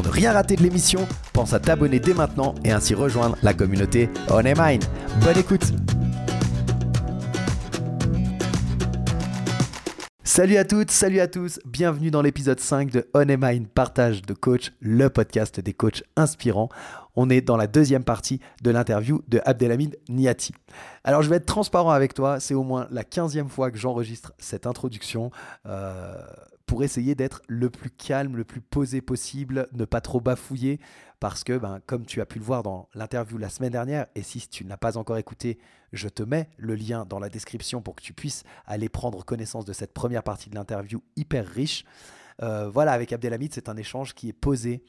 Pour ne rien rater de l'émission, pense à t'abonner dès maintenant et ainsi rejoindre la communauté On Mine. Bonne écoute Salut à toutes, salut à tous, bienvenue dans l'épisode 5 de On Mine Partage de Coach, le podcast des coachs inspirants. On est dans la deuxième partie de l'interview de Abdelhamid Niati. Alors je vais être transparent avec toi, c'est au moins la 15e fois que j'enregistre cette introduction. Euh, pour essayer d'être le plus calme, le plus posé possible, ne pas trop bafouiller, parce que, ben, comme tu as pu le voir dans l'interview la semaine dernière, et si tu ne l'as pas encore écouté, je te mets le lien dans la description pour que tu puisses aller prendre connaissance de cette première partie de l'interview hyper riche. Euh, voilà, avec Abdelhamid, c'est un échange qui est posé,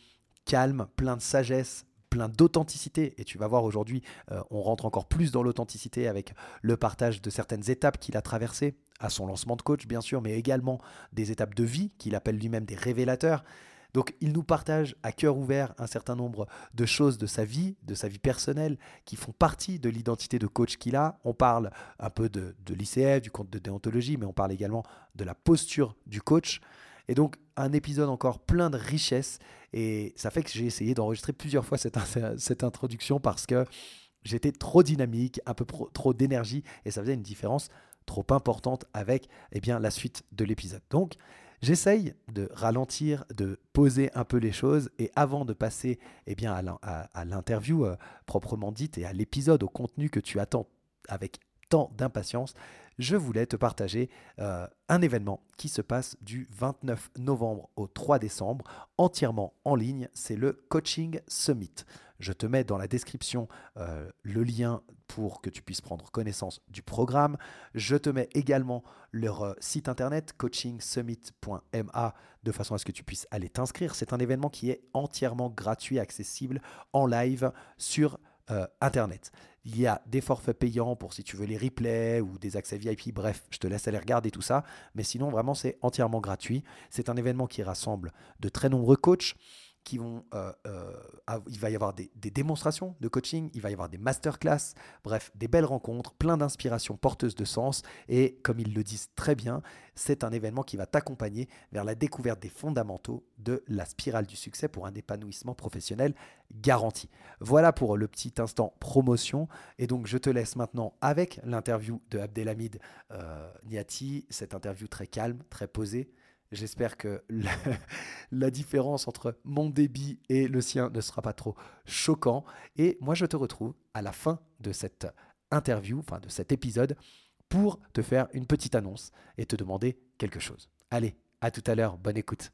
calme, plein de sagesse, plein d'authenticité. Et tu vas voir aujourd'hui, euh, on rentre encore plus dans l'authenticité avec le partage de certaines étapes qu'il a traversées, à son lancement de coach bien sûr, mais également des étapes de vie qu'il appelle lui-même des révélateurs. Donc il nous partage à cœur ouvert un certain nombre de choses de sa vie, de sa vie personnelle, qui font partie de l'identité de coach qu'il a. On parle un peu de, l'ICF, du compte de déontologie, mais on parle également de la posture du coach. Et donc un épisode encore plein de richesses. Et ça fait que j'ai essayé d'enregistrer plusieurs fois cette introduction parce que j'étais trop dynamique, un peu trop d'énergie, et ça faisait une différence trop importante avec eh bien, la suite de l'épisode. Donc, j'essaye de ralentir, de poser un peu les choses, et avant de passer eh à l'interview euh, proprement dite et à l'épisode, au contenu que tu attends avec tant d'impatience, je voulais te partager euh, un événement qui se passe du 29 novembre au 3 décembre, entièrement en ligne. C'est le Coaching Summit. Je te mets dans la description euh, le lien pour que tu puisses prendre connaissance du programme. Je te mets également leur euh, site internet coachingsummit.ma de façon à ce que tu puisses aller t'inscrire. C'est un événement qui est entièrement gratuit, accessible en live sur Internet. Il y a des forfaits payants pour si tu veux les replays ou des accès VIP. Bref, je te laisse aller regarder tout ça. Mais sinon, vraiment, c'est entièrement gratuit. C'est un événement qui rassemble de très nombreux coachs qui vont, euh, euh, il va y avoir des, démonstrations de coaching, il va y avoir des masterclass, bref, des belles rencontres, plein d'inspirations porteuses de sens. Et comme ils le disent très bien, c'est un événement qui va t'accompagner vers la découverte des fondamentaux de la spirale du succès pour un épanouissement professionnel garanti. Voilà pour le petit instant promotion. Et donc, je te laisse maintenant avec l'interview de Abdelhamid euh, Niati, cette interview très calme, très posée J'espère que la, différence entre mon débit et le sien ne sera pas trop choquant. Et moi, je te retrouve à la fin de cette interview, enfin de cet épisode, pour te faire une petite annonce et te demander quelque chose. Allez, à tout à l'heure, bonne écoute.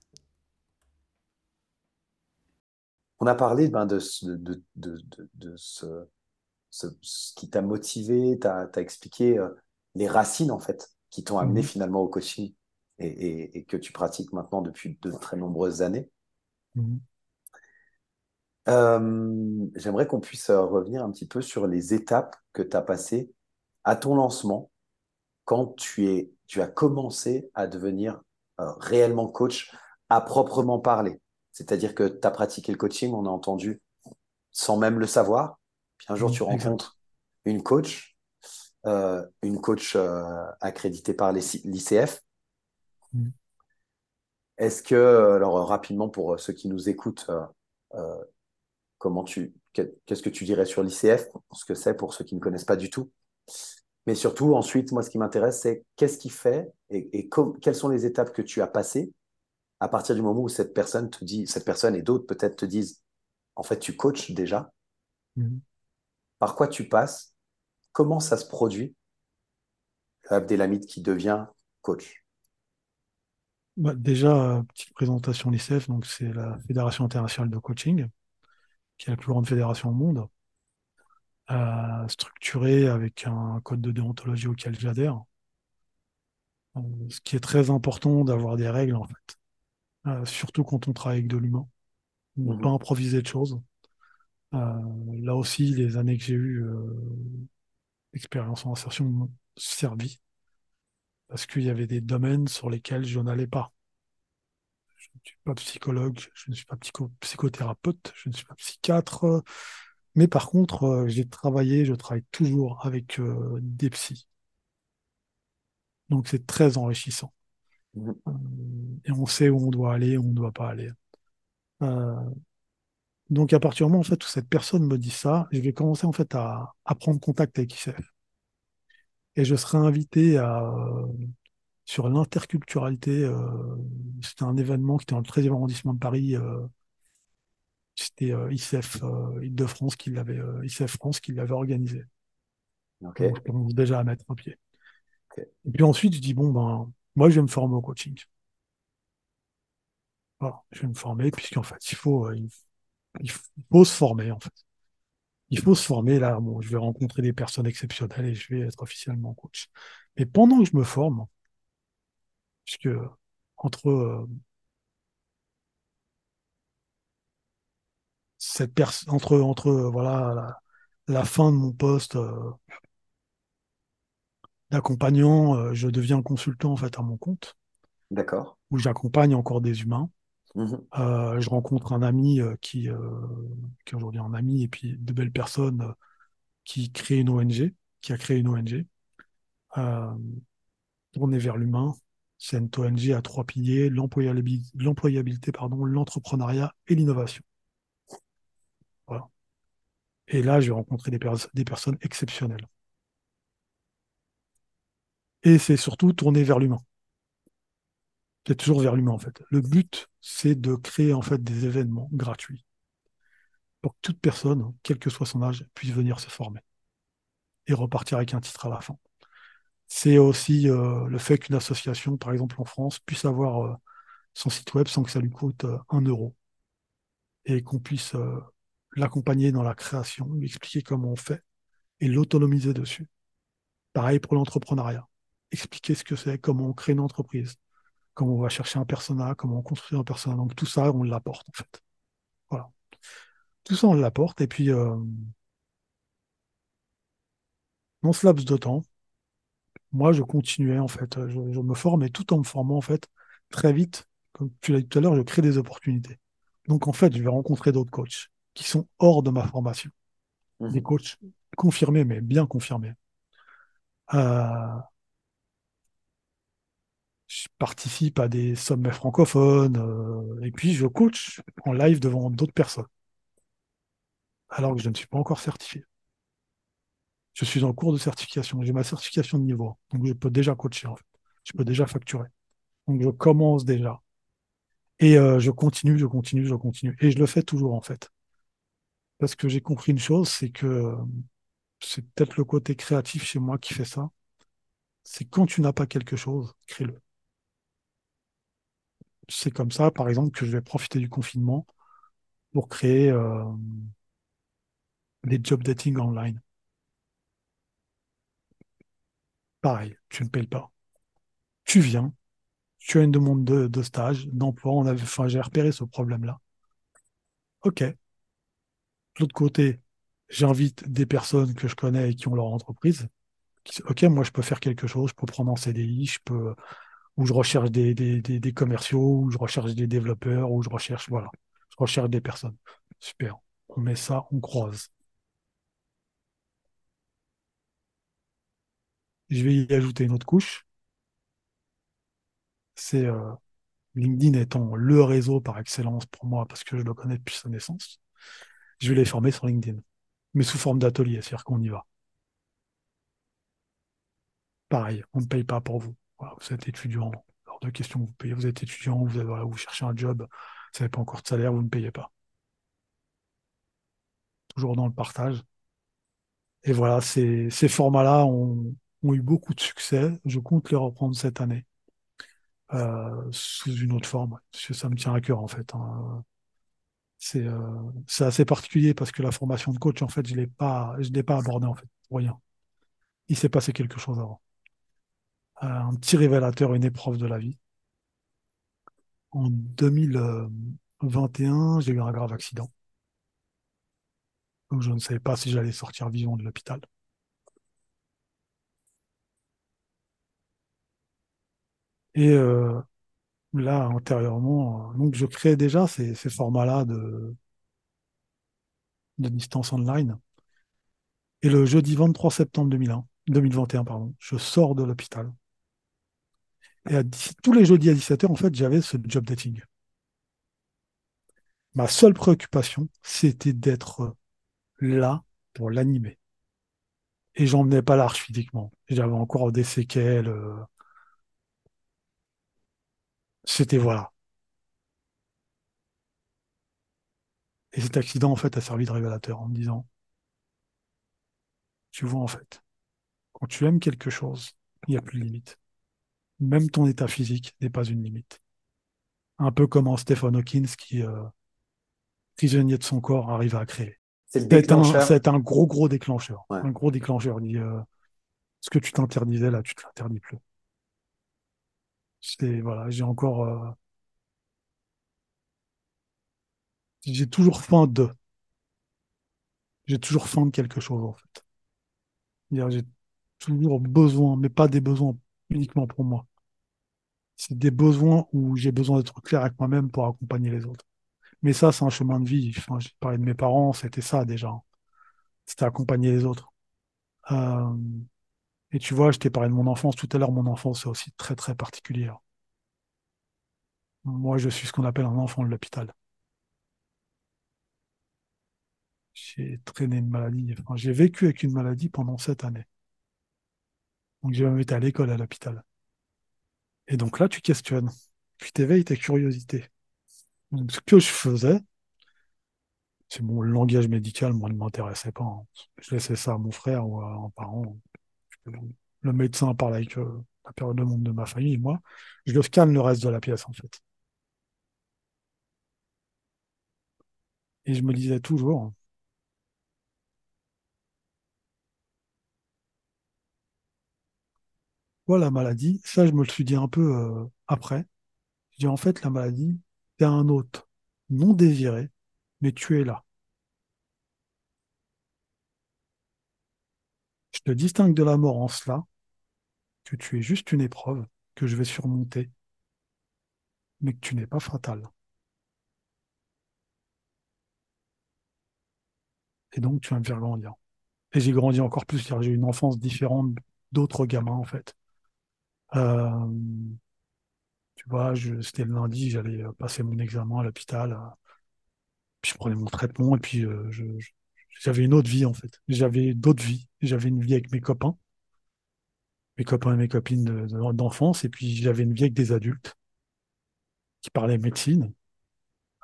On a parlé ben, de, de, de, ce, qui t'a motivé, tu as, expliqué euh, les racines en fait qui t'ont amené mmh finalement au coaching et, que tu pratiques maintenant depuis de très nombreuses années. Mhm. Euh, j'aimerais qu'on puisse euh, revenir un petit peu sur les étapes que tu as passées à ton lancement quand tu, es, tu as commencé à devenir euh, réellement coach à proprement parler. C'est-à-dire que tu as pratiqué le coaching, on a entendu, sans même le savoir. Puis un jour, tu rencontres une coach, une coach accréditée par l'ICF, Mm. Est-ce que, alors rapidement pour ceux qui nous écoutent, euh, euh, comment tu, qu'est-ce que tu dirais sur l'ICF, ce que c'est pour ceux qui ne connaissent pas du tout Mais surtout, ensuite, moi, ce qui m'intéresse, c'est qu'est-ce qui fait et, quelles sont les étapes que tu as passées à partir du moment où cette personne te dit, cette personne et d'autres peut-être te disent, en fait, tu coaches déjà. Mm. Par quoi tu passes? Comment ça se produit? Abdelhamid qui devient coach Bah, déjà, petite présentation l'ICF, donc c'est la Fédération internationale de coaching, qui est la plus grande fédération au monde, euh, structurée avec un code de déontologie auquel j'adhère. Euh, ce qui est très important d'avoir des règles, en fait, Euh, surtout quand on travaille avec de l'humain. Ne Mhm. pas improviser de choses. Euh, là aussi, les années que j'ai eues euh, d'expérience en insertion m'ont servi, parce qu'il y avait des domaines sur lesquels je n'allais pas. Je ne suis pas psychologue, je ne suis pas psycho- psychothérapeute, je ne suis pas psychiatre, mais par contre, euh, j'ai travaillé, je travaille toujours avec euh, des psys. Donc c'est très enrichissant. Mhm. Euh, et on sait où on doit aller, où on ne doit pas aller. Euh, donc à partir du moment en fait, où cette personne me dit ça, je vais commencer en fait à, à prendre contact avec ICF. Et je serai invité à, euh, sur l'interculturalité. euh, c'était un événement qui était dans le 13e arrondissement de Paris. euh, c'était euh, ICF euh, Île-de-France qui l'avait, euh, ICF France qui l'avait organisé. Ok. Donc, je commence déjà à mettre un pied. Ok. Et puis ensuite, je dis, bon, ben, moi, je vais me former au coaching. Voilà, je vais me former, puisqu'en fait, il faut, il faut se former, en fait. Il faut se former, là, bon, je vais rencontrer des personnes exceptionnelles et je vais être officiellement coach. Mais pendant que je me forme, puisque entre euh, cette personne, entre, entre, voilà, la, la fin de mon poste euh, d'accompagnant, euh, je deviens consultant, en fait, à mon compte, D'accord. où j'accompagne encore des humains. Mhm. Euh, je rencontre un ami euh, qui, euh, qui est aujourd'hui un ami et puis de belles personnes euh, qui crée une ONG, qui a créé une ONG euh, tournée vers l'humain. C'est une ONG à trois piliers, l'employabilité, l'entrepreneuriat et l'innovation. Voilà. Et là, j'ai rencontré des, des personnes exceptionnelles. Et c'est surtout tourné vers l'humain. C'est toujours vers l'humain, en fait. Le but, c'est de créer, en fait, des événements gratuits pour que toute personne, quel que soit son âge, puisse venir se former et repartir avec un titre à la fin. C'est aussi euh, le fait qu'une association, par exemple en France, puisse avoir euh, son site web sans que ça lui coûte euh, un euro et qu'on puisse l'accompagner dans la création, lui expliquer comment on fait et l'autonomiser dessus. Pareil pour l'entrepreneuriat. Expliquer ce que c'est, comment on crée une entreprise, comment on va chercher un persona, comment on construit un persona. Donc tout ça, on l'apporte en fait. Voilà. Tout ça, on l'apporte. Et puis, euh, dans ce laps de temps, moi, je continuais en fait. Je, je me formais tout en me formant en fait très vite. Comme tu l'as dit tout à l'heure, je crée des opportunités. Donc en fait, je vais rencontrer d'autres coachs qui sont hors de ma formation. Des Mhm. coachs confirmés, mais bien confirmés. Euh, je participe à des sommets francophones euh, et puis je coach en live devant d'autres personnes, alors que je ne suis pas encore certifié. Je suis en cours de certification. J'ai ma certification de niveau, 1, donc je peux déjà coacher en fait. Je peux déjà facturer. Donc je commence déjà. Et euh, je continue, je continue, je continue. Et je le fais toujours en fait. Parce que j'ai compris une chose, c'est que euh, c'est peut-être le côté créatif chez moi qui fait ça. C'est quand tu n'as pas quelque chose, crée-le. C'est comme ça, par exemple, que je vais profiter du confinement pour créer euh, des job dating online. Pareil, tu ne payes pas. Tu viens, tu as une demande de, stage, d'emploi. On avait, j'ai repéré ce problème-là. OK. De l'autre côté, j'invite des personnes que je connais et qui ont leur entreprise. OK, moi, je peux faire quelque chose. Je peux prendre en CDI, je peux, ou je recherche des, des, des, des commerciaux, ou je recherche des développeurs, ou je recherche, voilà. Je recherche des personnes. Super. On met ça, on croise. Je vais y ajouter une autre couche. C'est euh, LinkedIn étant le réseau par excellence pour moi parce que je le connais depuis sa naissance. Je vais les former sur LinkedIn, mais sous forme d'atelier, c'est-à-dire qu'on y va. Pareil, on ne paye pas pour vous. Voilà, vous êtes étudiant, hors de question que vous payez. Vous êtes étudiant, vous, avez- vous cherchez un job, vous n'avez pas encore de salaire, vous ne payez pas. Toujours dans le partage. Et voilà, ces, ces formats-là ont, ont eu beaucoup de succès. Je compte les reprendre cette année. euh, sous une autre forme, parce que ça me tient à cœur en fait. hein. C'est euh, assez particulier parce que la formation de coach, en fait, je je l'ai pas abordée en fait, pour rien. Il s'est passé quelque chose avant. Un petit révélateur, une épreuve de la vie. En 2021, j'ai eu un grave accident. Donc je ne savais pas si j'allais sortir vivant de l'hôpital. Et euh, là, antérieurement, euh, donc je crée déjà ces, ces formats-là de, de distance online. Et le jeudi 23 septembre 2001, 2021, pardon, je sors de l'hôpital. Et tous les jeudis à 17h, en fait, j'avais ce job dating. Ma seule préoccupation, c'était d'être là pour l'animer. Et j'en venais pas large physiquement. J'avais encore des séquelles. euh, C'était voilà. Et cet accident, en fait, a servi de révélateur en me disant, tu vois, en fait, quand tu aimes quelque chose, il n'y a plus de limite. Même ton état physique n'est pas une limite. Un peu comme en Stephen Hawking qui, euh, prisonnier de son corps, arrive à créer. C'est un, un gros, gros déclencheur. Ouais. Un gros déclencheur. Il euh, ce que tu t'interdisais là, tu te l'interdis plus. C'est, voilà, j'ai encore, euh, j'ai toujours faim de, j'ai toujours faim de quelque chose, en fait. J'ai toujours besoin, mais pas des besoins uniquement pour moi. C'est des besoins où j'ai besoin d'être clair avec moi-même pour accompagner les autres. Mais ça, c'est un chemin de vie. J'ai parlé de mes parents, c'était ça déjà. C'était accompagner les autres. Euh, et tu vois, je t'ai parlé de mon enfance tout à l'heure. Mon enfance, c'est aussi très, très particulière. Moi, je suis ce qu'on appelle un enfant de l'hôpital. J'ai traîné une maladie. J'ai vécu avec une maladie pendant sept années. Donc, j'ai même été à l'école à l'hôpital. Et donc là, tu questionnes. Puis t'éveilles ta curiosité. Donc, ce que je faisais, c'est bon, le langage médical, moi, ne m'intéressait pas. hein. Je laissais ça à mon frère ou à un parent. Le médecin parle avec euh, la période de monde de ma famille, moi, je le scanne le reste de la pièce, en fait. Et je me disais toujours, la maladie? Ça, je me le suis dit un peu euh, après. Je dis en fait, la maladie, t'es un hôte non désiré, mais tu es là. Je te distingue de la mort en cela, que tu es juste une épreuve que je vais surmonter, mais que tu n'es pas fatal. Et donc, tu vas me faire grandir. Et j'ai grandi encore plus, car j'ai une enfance différente d'autres gamins, en fait. Euh, tu vois, c'était le lundi, j'allais euh, passer mon examen à l'hôpital, puis je prenais mon traitement, et puis euh, j'avais une autre vie, en fait. J'avais d'autres vies. J'avais une vie avec mes copains, mes copains et mes copines de- de- d'enfance, et puis j'avais une vie avec des adultes qui parlaient médecine,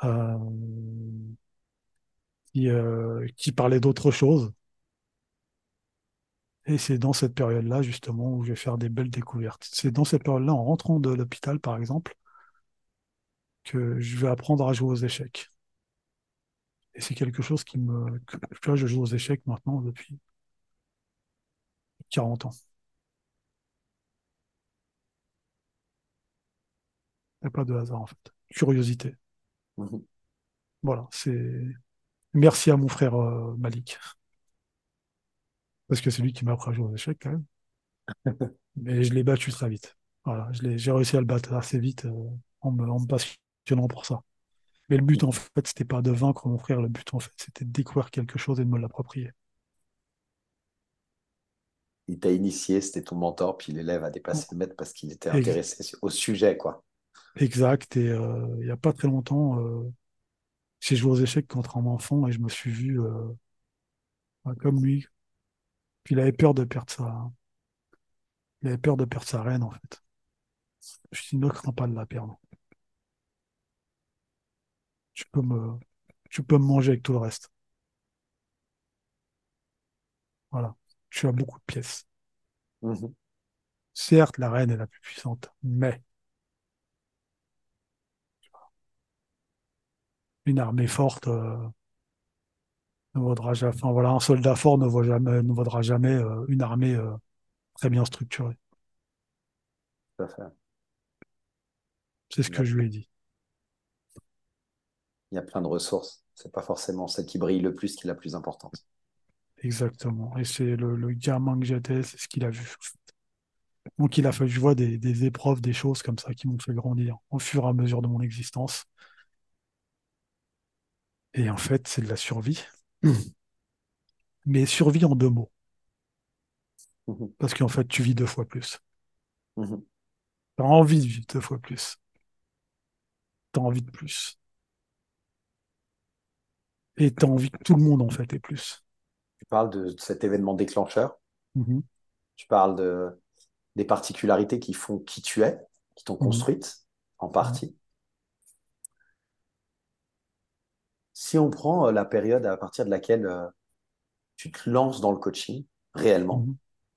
euh, qui, euh, qui parlaient d'autres choses. Et c'est dans cette période-là, justement, où je vais faire des belles découvertes. C'est dans cette période-là, en rentrant de l'hôpital, par exemple, que je vais apprendre à jouer aux échecs. Et c'est quelque chose qui me... que- vois, je joue aux échecs maintenant depuis 40 ans. Il n'y a pas de hasard, en fait. Curiosité. Mhm. Voilà, c'est... Merci à mon frère euh, Malik. Parce que c'est lui qui m'a appris à jouer aux échecs, quand même. Mais je l'ai battu très vite. Voilà, j'ai réussi à le battre assez vite euh, en me, en me passionnant pour ça. Mais le but, en fait, c'était pas de vaincre mon frère. Le but, en fait, c'était de découvrir quelque chose et de me l'approprier. Il t'a initié, c'était ton mentor, puis l'élève a dépassé le maître parce qu'il était intéressé au sujet, quoi. Exact. Et euh, il n'y a pas très longtemps, euh, j'ai joué aux échecs contre un enfant et je me suis vu bah, comme lui. Il avait peur de perdre sa. Il avait peur de perdre sa reine, en fait. Je ne crains pas de la perdre. Tu peux me. Tu peux me manger avec tout le reste. Voilà. Tu as beaucoup de pièces. Mhm. Certes, la reine est la plus puissante, mais une armée forte, euh, ne vaudra jamais, enfin voilà, un soldat fort ne vaut jamais, ne vaudra jamais euh, une armée euh, très bien structurée. Tout à fait. C'est ce que je lui ai dit. Il y a plein de ressources. C'est pas forcément celle qui brille le plus qui est la plus importante. Exactement. Et c'est le, le gamin que j'étais, c'est ce qu'il a vu. Donc il a fallu, je vois des, des épreuves, des choses comme ça qui m'ont fait grandir au fur et à mesure de mon existence. Et en fait, c'est de la survie. Mais survie en deux mots. Mhm. Parce qu'en fait, tu vis deux fois plus. Mhm. T'as envie de vivre deux fois plus. T'as envie de plus. Et t'as envie que tout le monde, en fait, ait plus. Tu parles de cet événement déclencheur. Mhm. Tu parles de, des particularités qui font qui tu es, qui t'ont construite en partie. Si on prend euh, la période à partir de laquelle euh, tu te lances dans le coaching réellement,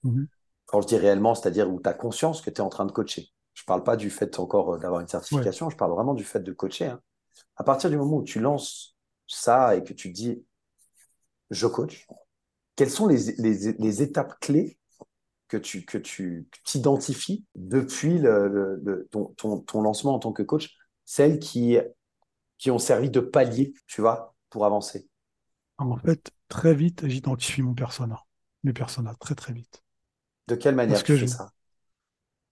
Mhm. Mhm. quand je dis réellement, c'est-à-dire où tu as conscience que tu es en train de coacher. Je parle pas du fait encore euh, d'avoir une certification, je parle vraiment du fait de coacher. hein. À partir du moment où tu lances ça et que tu te dis je coach, quelles sont les, les- les étapes clés que tu que tu t'identifies depuis le, le- le- ton, ton, ton lancement en tant que coach, celles qui, qui ont servi de palier, tu vois, pour avancer. En fait, très vite, j'identifie mon persona. Mes personas, très très vite. De quelle manière Parce tu que fais je- ça?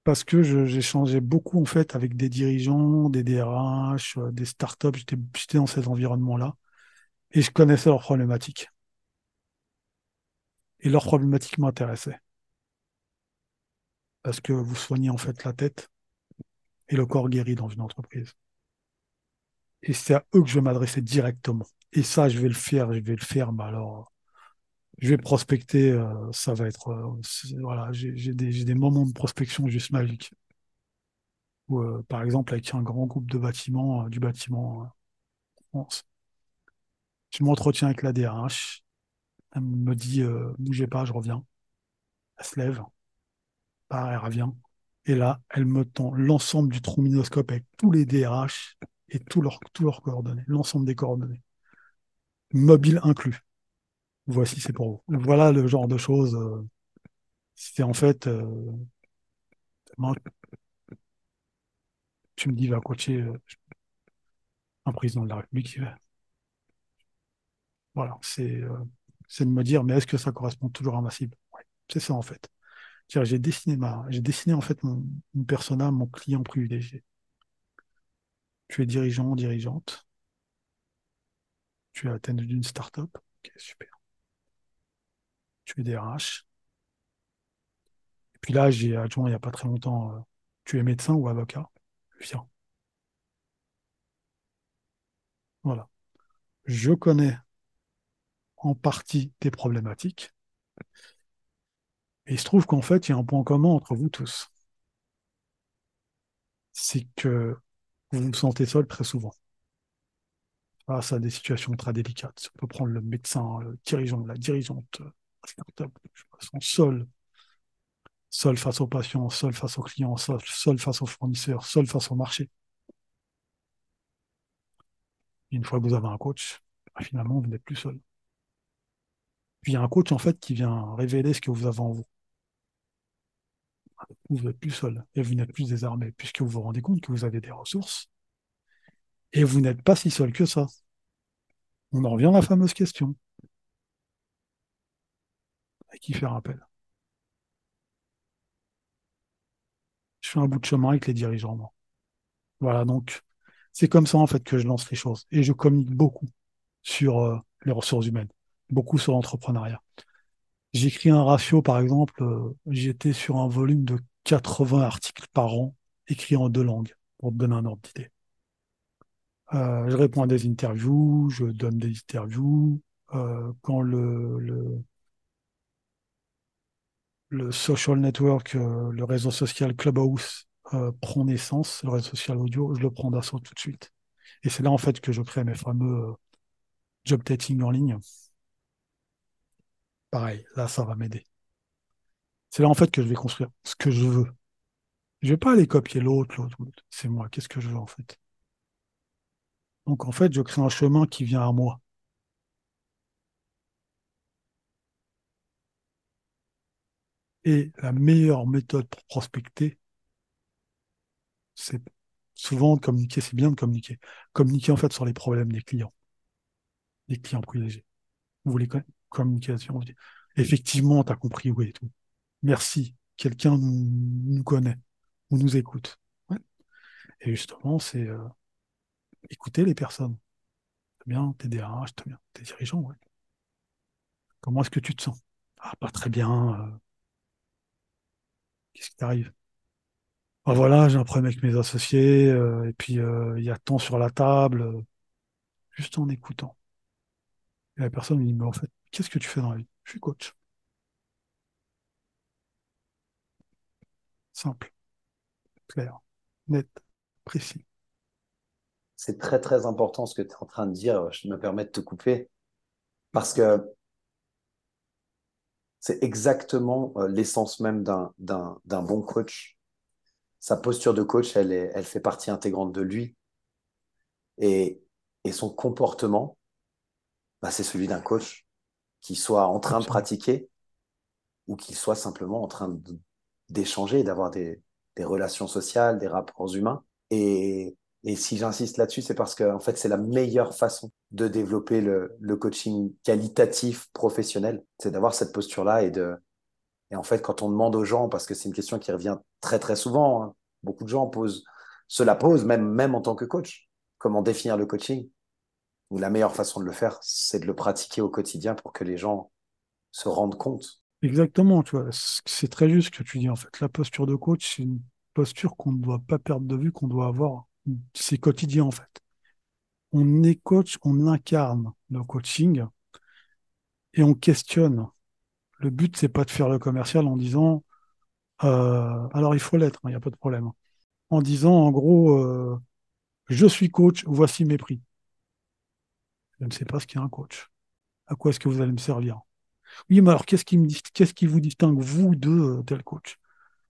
Parce que j'ai changé beaucoup, en fait, avec des dirigeants, des DRH, euh, des startups. J'étais, j'étais dans ces environnements-là. Et je connaissais leurs problématiques. Et leurs problématiques m'intéressaient. Parce que vous soignez, en fait, la tête et le corps guéri dans une entreprise. Et c'est à eux que je vais m'adresser directement. Et ça, je vais le faire, je vais le faire, mais alors, je vais prospecter, euh, ça va être, euh, voilà, j'ai des, des moments de prospection juste magiques. Euh, par exemple, avec un grand groupe de bâtiments, du bâtiment France, je m'entretiens avec la DRH, elle me dit, bougez pas, je reviens. Elle se lève, part, elle revient. Et là, elle me tend l'ensemble du trombinoscope avec tous les DRH tous leurs, coordonnées, l'ensemble des coordonnées, mobile inclus. Voici, c'est pour vous. Voilà le genre de choses. euh, c'est en fait, euh, tu me dis, va coacher euh, un président de la République. euh, Voilà, c'est de me dire, mais est-ce que ça correspond toujours à ma cible? C'est ça en fait. J'ai dessiné ma, dessiné en fait mon persona, mon client privilégié. Tu es dirigeant, dirigeante. Tu es à tête d'une start-up. Ok, super. Tu es DRH. Et puis là, j'ai adjoint il n'y a pas très longtemps, euh, tu es médecin ou avocat? Viens. Voilà. Je connais en partie tes problématiques. Et il se trouve qu'en fait, il y a un point commun entre vous tous. C'est que vous vous sentez seul très souvent. Face à des situations très délicates. On peut prendre le médecin, le dirigeant, la dirigeante, start-up, sont seuls. Seuls face aux patients, seuls face aux clients, seuls, seuls face aux fournisseurs, seuls face au marché. Une fois que vous avez un coach, bah, finalement, vous n'êtes plus seul. Puis il y a un coach, en fait, qui vient révéler ce que vous avez en vous. Vous n'êtes plus seul et vous n'êtes plus désarmé, puisque vous vous rendez compte que vous avez des ressources et vous n'êtes pas si seul que ça. On en revient à la fameuse question. À qui faire appel? Je fais un bout de chemin avec les dirigeants. Voilà, donc c'est comme ça en fait que je lance les choses. Et je communique beaucoup sur euh, les ressources humaines, beaucoup sur l'entrepreneuriat. J'écris un ratio, par exemple, euh, j'étais sur un volume de 80 articles par an, écrits en deux langues, pour te donner un ordre d'idée. Euh, je réponds à des interviews, je donne des interviews. Euh, quand le, le, le social network, euh, le réseau social Clubhouse euh, prend naissance, le réseau social audio, je le prends d'assaut tout de suite. Et c'est là en fait que je crée mes fameux job dating en ligne. Pareil, là ça va m'aider. C'est là en fait que je vais construire ce que je veux. Je vais pas aller copier l'autre, l'autre, l'autre. C'est moi. Qu'est-ce que je veux en fait? Donc en fait, je crée un chemin qui vient à moi. Et la meilleure méthode pour prospecter, c'est souvent de communiquer, c'est bien de communiquer. Communiquer en fait sur les problèmes des clients, des clients privilégiés. Vous voulez communication, effectivement, tu as compris, oui, et tout. Merci, quelqu'un nous, connaît ou nous écoute. Et justement, c'est euh, écouter les personnes. bien, tes DRH, bien, tes dirigeants, ouais. Comment est-ce que tu te sens? Ah, pas très bien. Euh. Qu'est-ce qui t'arrive? Ah, voilà, j'ai un problème avec mes associés, euh, et puis il y a tant sur la table, juste en écoutant. Et la personne me dit, mais en fait, qu'est-ce que tu fais dans la vie? Je suis coach. Simple, clair, net, précis. C'est très très important ce que tu es en train de dire. Je me permets de te couper parce que c'est exactement euh, l'essence même d'un bon coach. Sa posture de coach, elle, est, elle fait partie intégrante de lui. Et, et son comportement, bah, c'est celui d'un coach qui soit en train de pratiquer ou qui soit simplement en train d'échanger, d'avoir des, des, relations sociales, des rapports humains. Et, et si j'insiste là-dessus, c'est parce que en fait, c'est la meilleure façon de développer le, le coaching qualitatif professionnel, c'est d'avoir cette posture-là et de et en fait, quand on demande aux gens, parce que c'est une question qui revient très très souvent, hein, beaucoup de gens posent, se la posent même même en tant que coach. Comment définir le coaching la meilleure façon de le faire, c'est de le pratiquer au quotidien pour que les gens se rendent compte. Exactement, tu vois, c'est très juste ce que tu dis en fait. La posture de coach, c'est une posture qu'on ne doit pas perdre de vue, qu'on doit avoir. C'est quotidien en fait. On est coach, on incarne le coaching et on questionne. Le but, c'est pas de faire le commercial en disant euh, alors il faut l'être, il n'y a pas de problème. En disant en gros, euh, je suis coach, voici mes prix. Je ne sais pas ce qu'est un coach. À quoi est-ce que vous allez me servir? Oui, mais alors qu'est-ce qui, vous distingue, vous, de euh, tel coach?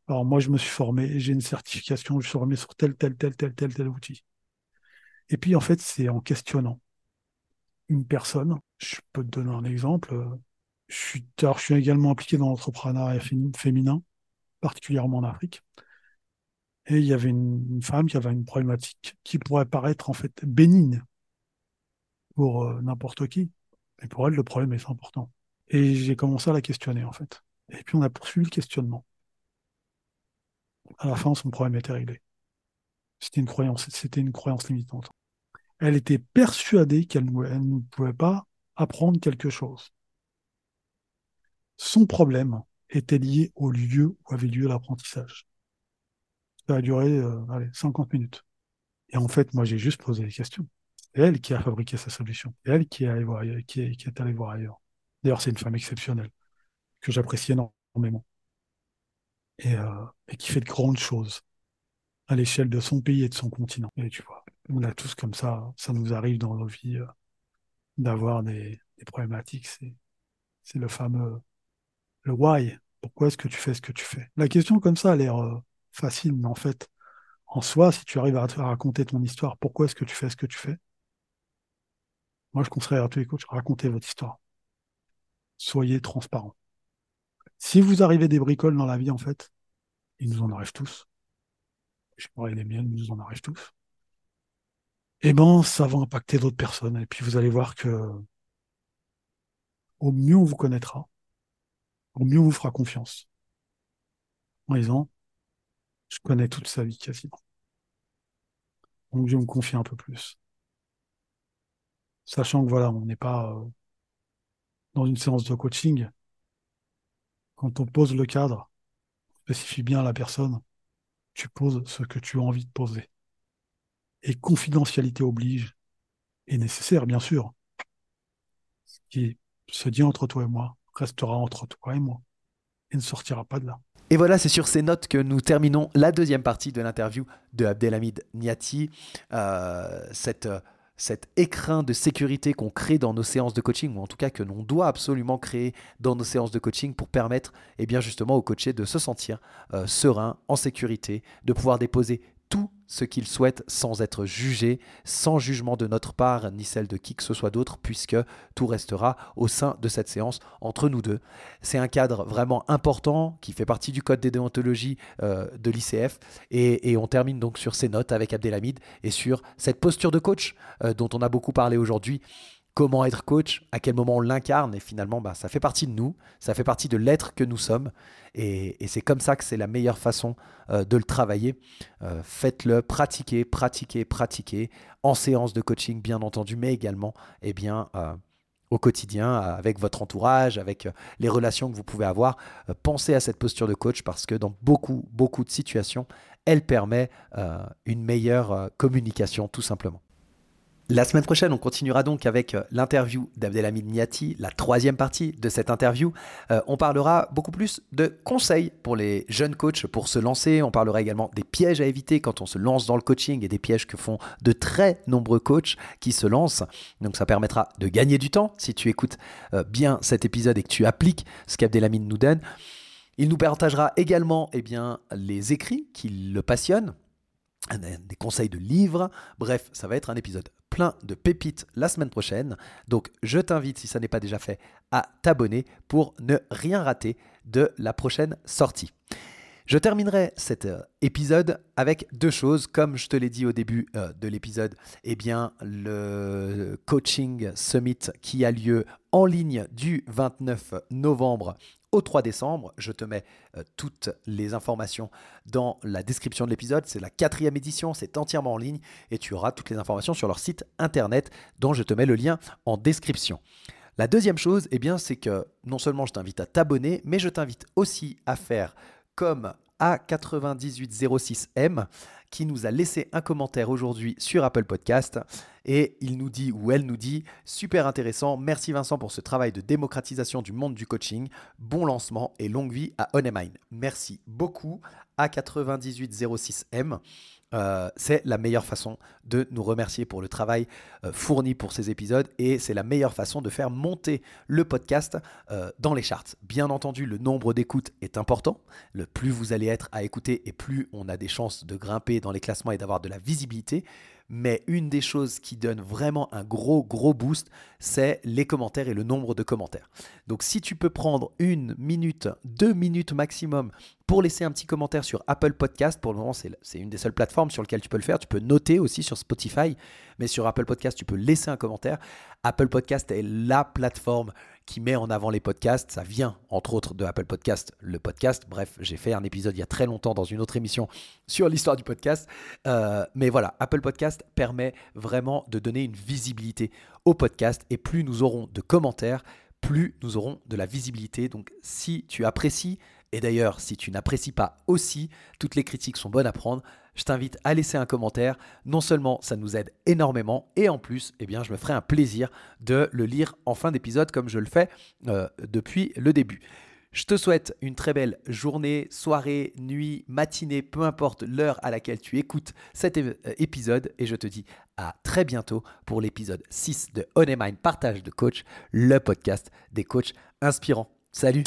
Alors moi, je me suis formé, j'ai une certification, je suis formé sur tel, tel, tel, tel, tel, tel outil. Et puis, en fait, c'est en questionnant une personne. Je peux te donner un exemple. Je suis, également impliqué dans l'entrepreneuriat féminin, particulièrement en Afrique. Et il y avait une, femme qui avait une problématique qui pourrait paraître en fait bénigne pour euh, n'importe qui. Mais pour elle, le problème est important. Et j'ai commencé à la questionner, en fait. Et puis on a poursuivi le questionnement. À la fin, son problème était réglé. C'était une croyance, c'était une croyance limitante. Elle était persuadée qu'elle ne pouvait pas apprendre quelque chose. Son problème était lié au lieu où avait lieu l'apprentissage. Ça a duré euh, allez, 50 minutes. Et en fait, moi, j'ai juste posé des questions. Elle qui a fabriqué sa solution. Elle qui est, allée voir, ailleurs. D'ailleurs, c'est une femme exceptionnelle, que j'apprécie énormément. Et, euh, et, qui fait de grandes choses à l'échelle de son pays et de son continent. Et tu vois, on a tous comme ça, ça nous arrive dans nos vies euh, d'avoir des, problématiques. C'est, c'est le fameux le why. Pourquoi est-ce que tu fais ce que tu fais? La question comme ça a l'air euh, facile, mais en fait, en soi, si tu arrives à, à raconter ton histoire, pourquoi est-ce que tu fais ce que tu fais moi, je conseillerais à tous les coachs, racontez votre histoire. Soyez transparent. Si vous arrivez des bricoles dans la vie, en fait, il nous en arrive tous. Je parle les miennes, il nous en arrive tous. Eh ben, ça va impacter d'autres personnes. Et puis, vous allez voir que, au mieux on vous connaîtra, au mieux on vous fera confiance. En disant, je connais toute sa vie quasiment. Donc, je me confier un peu plus sachant que voilà, on n'est pas euh, dans une séance de coaching. Quand on pose le cadre, on spécifie bien la personne, tu poses ce que tu as envie de poser. Et confidentialité oblige, est nécessaire, bien sûr. Ce qui se dit entre toi et moi restera entre toi et moi et ne sortira pas de là. Et voilà, c'est sur ces notes que nous terminons la deuxième partie de l'interview de Abdelhamid Niati. Euh, cette cet écrin de sécurité qu'on crée dans nos séances de coaching, ou en tout cas que l'on doit absolument créer dans nos séances de coaching pour permettre eh bien justement aux coachés de se sentir euh, serein, en sécurité, de pouvoir déposer tous ce qu'ils souhaitent sans être jugés, sans jugement de notre part ni celle de qui que ce soit d'autre, puisque tout restera au sein de cette séance entre nous deux. C'est un cadre vraiment important qui fait partie du code des déontologies euh, de l'ICF et, on termine donc sur ces notes avec Abdelhamid et sur cette posture de coach euh, dont on a beaucoup parlé aujourd'hui comment être coach, à quel moment on l'incarne, et finalement, bah, ça fait partie de nous, ça fait partie de l'être que nous sommes, et, c'est comme ça que c'est la meilleure façon euh, de le travailler. Euh, faites-le, pratiquez, pratiquez, pratiquez, en séance de coaching, bien entendu, mais également, eh bien, euh, au quotidien, avec votre entourage, avec les relations que vous pouvez avoir. pensez à cette posture de coach parce que dans beaucoup, beaucoup de situations, elle permet une meilleure communication, tout simplement. La semaine prochaine, on continuera donc avec euh, l'interview d'Abdelhamid Niati, la troisième partie de cette interview. Euh, on parlera beaucoup plus de conseils pour les jeunes coachs pour se lancer. On parlera également des pièges à éviter quand on se lance dans le coaching et des pièges que font de très nombreux coachs qui se lancent. Donc ça permettra de gagner du temps si tu écoutes euh, bien cet épisode et que tu appliques ce qu'Abdelhamid nous donne. Il nous partagera également eh bien, les écrits qui le passionnent des conseils de livres. Bref, ça va être un épisode plein de pépites la semaine prochaine. Donc je t'invite, si ça n'est pas déjà fait, à t'abonner pour ne rien rater de la prochaine sortie. Je terminerai cet euh, épisode avec deux choses. Comme je te l'ai dit au début euh, de l'épisode, eh bien, le coaching summit qui a lieu en ligne du 29 novembre au 3 décembre. Je te mets euh, toutes les informations dans la description de l'épisode. C'est la quatrième édition, c'est entièrement en ligne et tu auras toutes les informations sur leur site internet dont je te mets le lien en description. La deuxième chose, eh bien, c'est que non seulement je t'invite à t'abonner, mais je t'invite aussi à faire comme A9806M qui nous a laissé un commentaire aujourd'hui sur Apple Podcast et il nous dit ou elle nous dit super intéressant, merci Vincent pour ce travail de démocratisation du monde du coaching, bon lancement et longue vie à Onemine. Merci beaucoup A9806M. Euh, c'est la meilleure façon de nous remercier pour le travail euh, fourni pour ces épisodes et c'est la meilleure façon de faire monter le podcast euh, dans les charts. Bien entendu, le nombre d'écoutes est important. Le plus vous allez être à écouter et plus on a des chances de grimper dans les classements et d'avoir de la visibilité. Mais une des choses qui donne vraiment un gros, gros boost, c'est les commentaires et le nombre de commentaires. Donc si tu peux prendre une minute, deux minutes maximum pour laisser un petit commentaire sur Apple Podcast, pour le moment c'est une des seules plateformes sur lesquelles tu peux le faire, tu peux noter aussi sur Spotify, mais sur Apple Podcast tu peux laisser un commentaire. Apple Podcast est la plateforme qui met en avant les podcasts. Ça vient, entre autres, de Apple Podcast, le podcast. Bref, j'ai fait un épisode il y a très longtemps dans une autre émission sur l'histoire du podcast. Euh, mais voilà, Apple Podcast permet vraiment de donner une visibilité au podcast. Et plus nous aurons de commentaires, plus nous aurons de la visibilité. Donc si tu apprécies, et d'ailleurs si tu n'apprécies pas aussi, toutes les critiques sont bonnes à prendre je t'invite à laisser un commentaire. Non seulement ça nous aide énormément, et en plus, eh bien, je me ferai un plaisir de le lire en fin d'épisode comme je le fais euh, depuis le début. Je te souhaite une très belle journée, soirée, nuit, matinée, peu importe l'heure à laquelle tu écoutes cet épisode et je te dis à très bientôt pour l'épisode 6 de On Mind Partage de Coach, le podcast des coachs inspirants. Salut